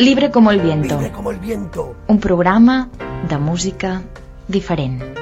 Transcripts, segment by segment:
Libre como el viento. Libre como el viento. Un programa de música diferent.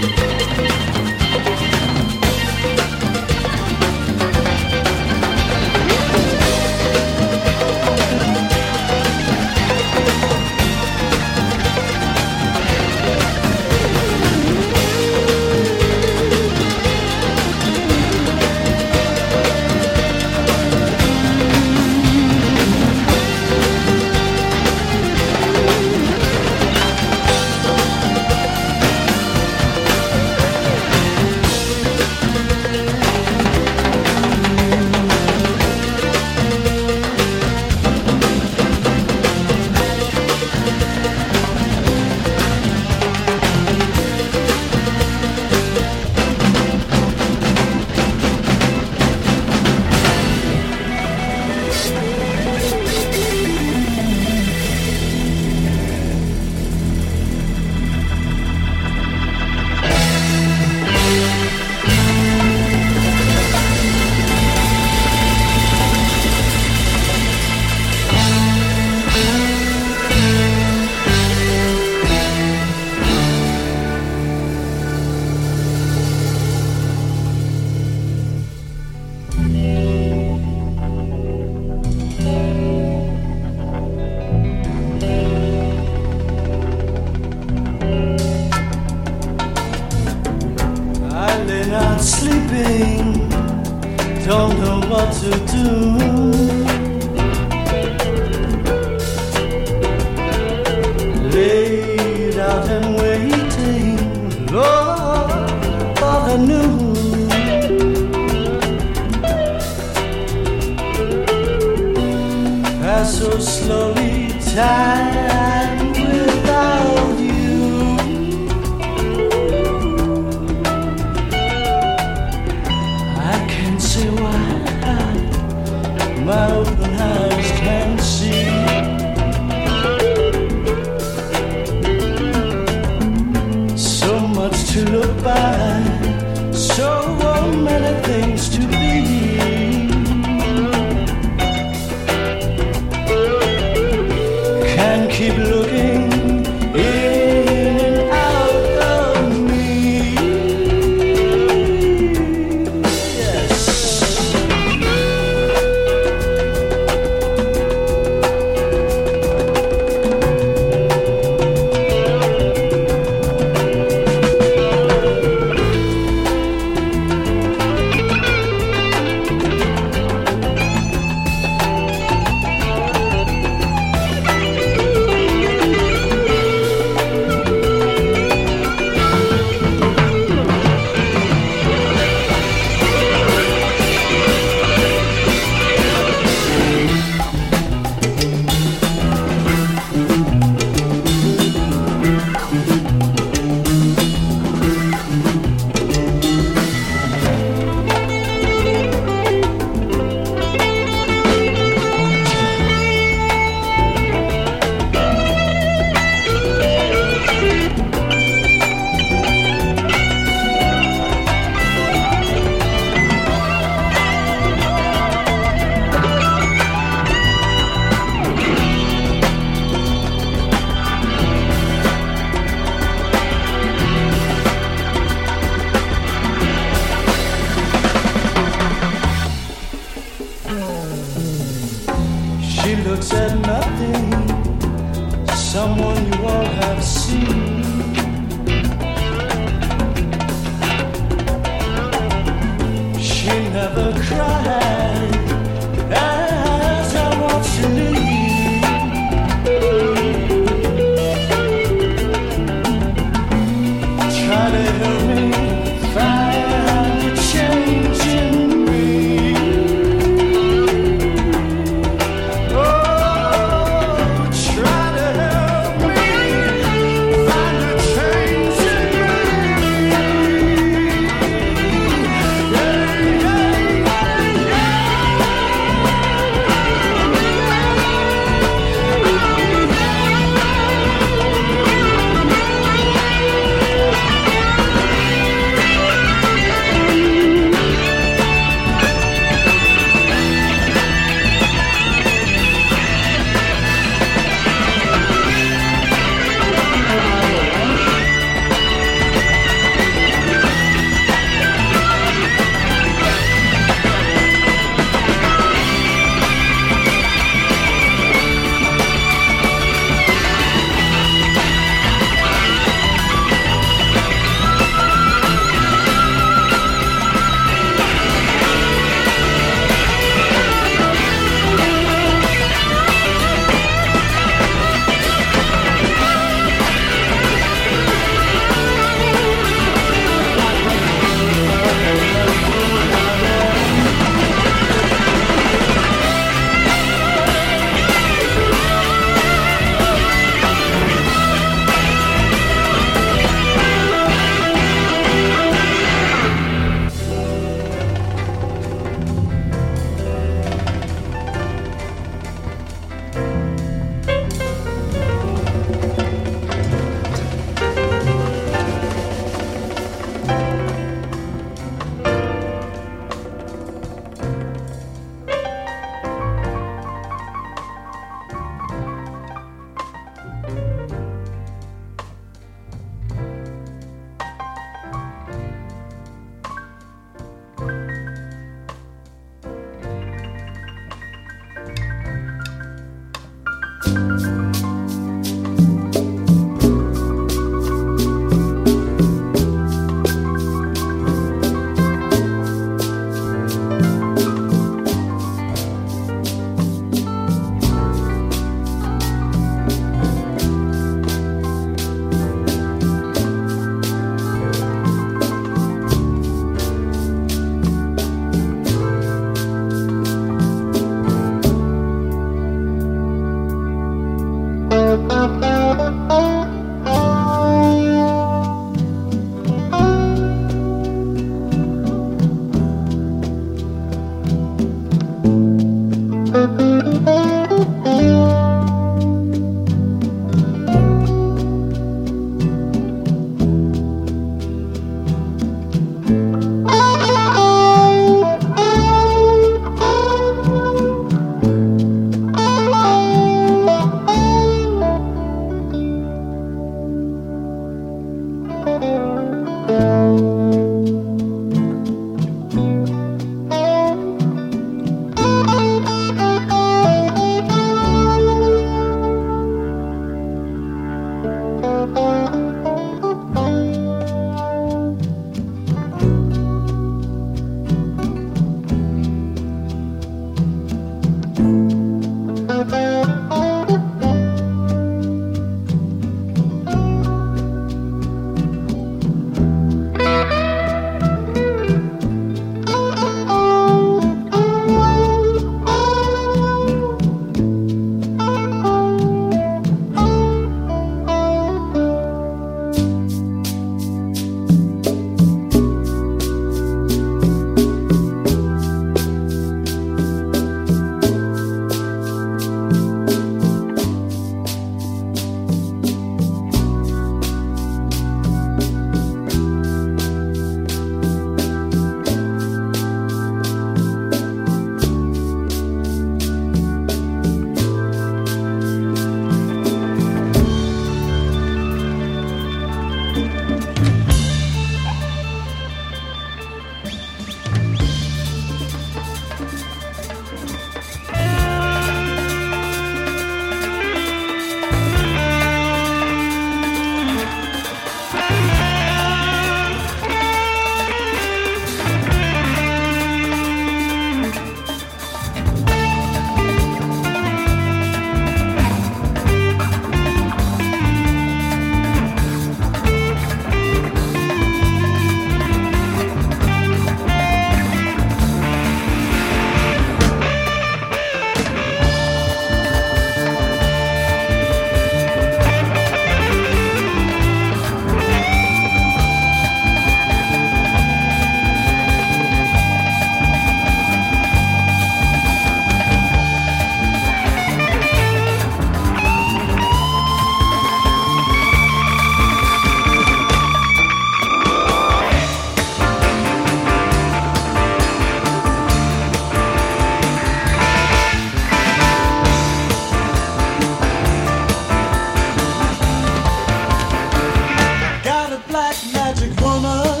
black magic woman.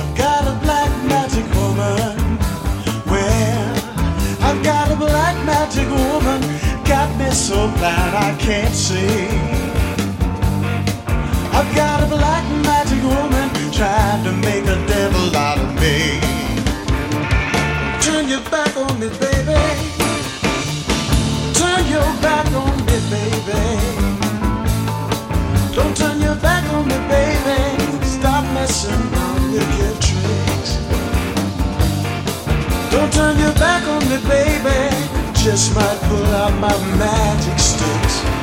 I've got a black magic woman. Well, I've got a black magic woman. Got me so blind I can't see. I've got a black magic woman trying to make a devil out of me. Turn your back on me, baby. Turn your back on me, baby. Around tricks. Don't turn your back on me, baby. Just might pull out my magic sticks.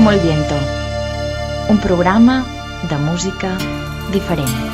Como el viento. Un programa de música diferent.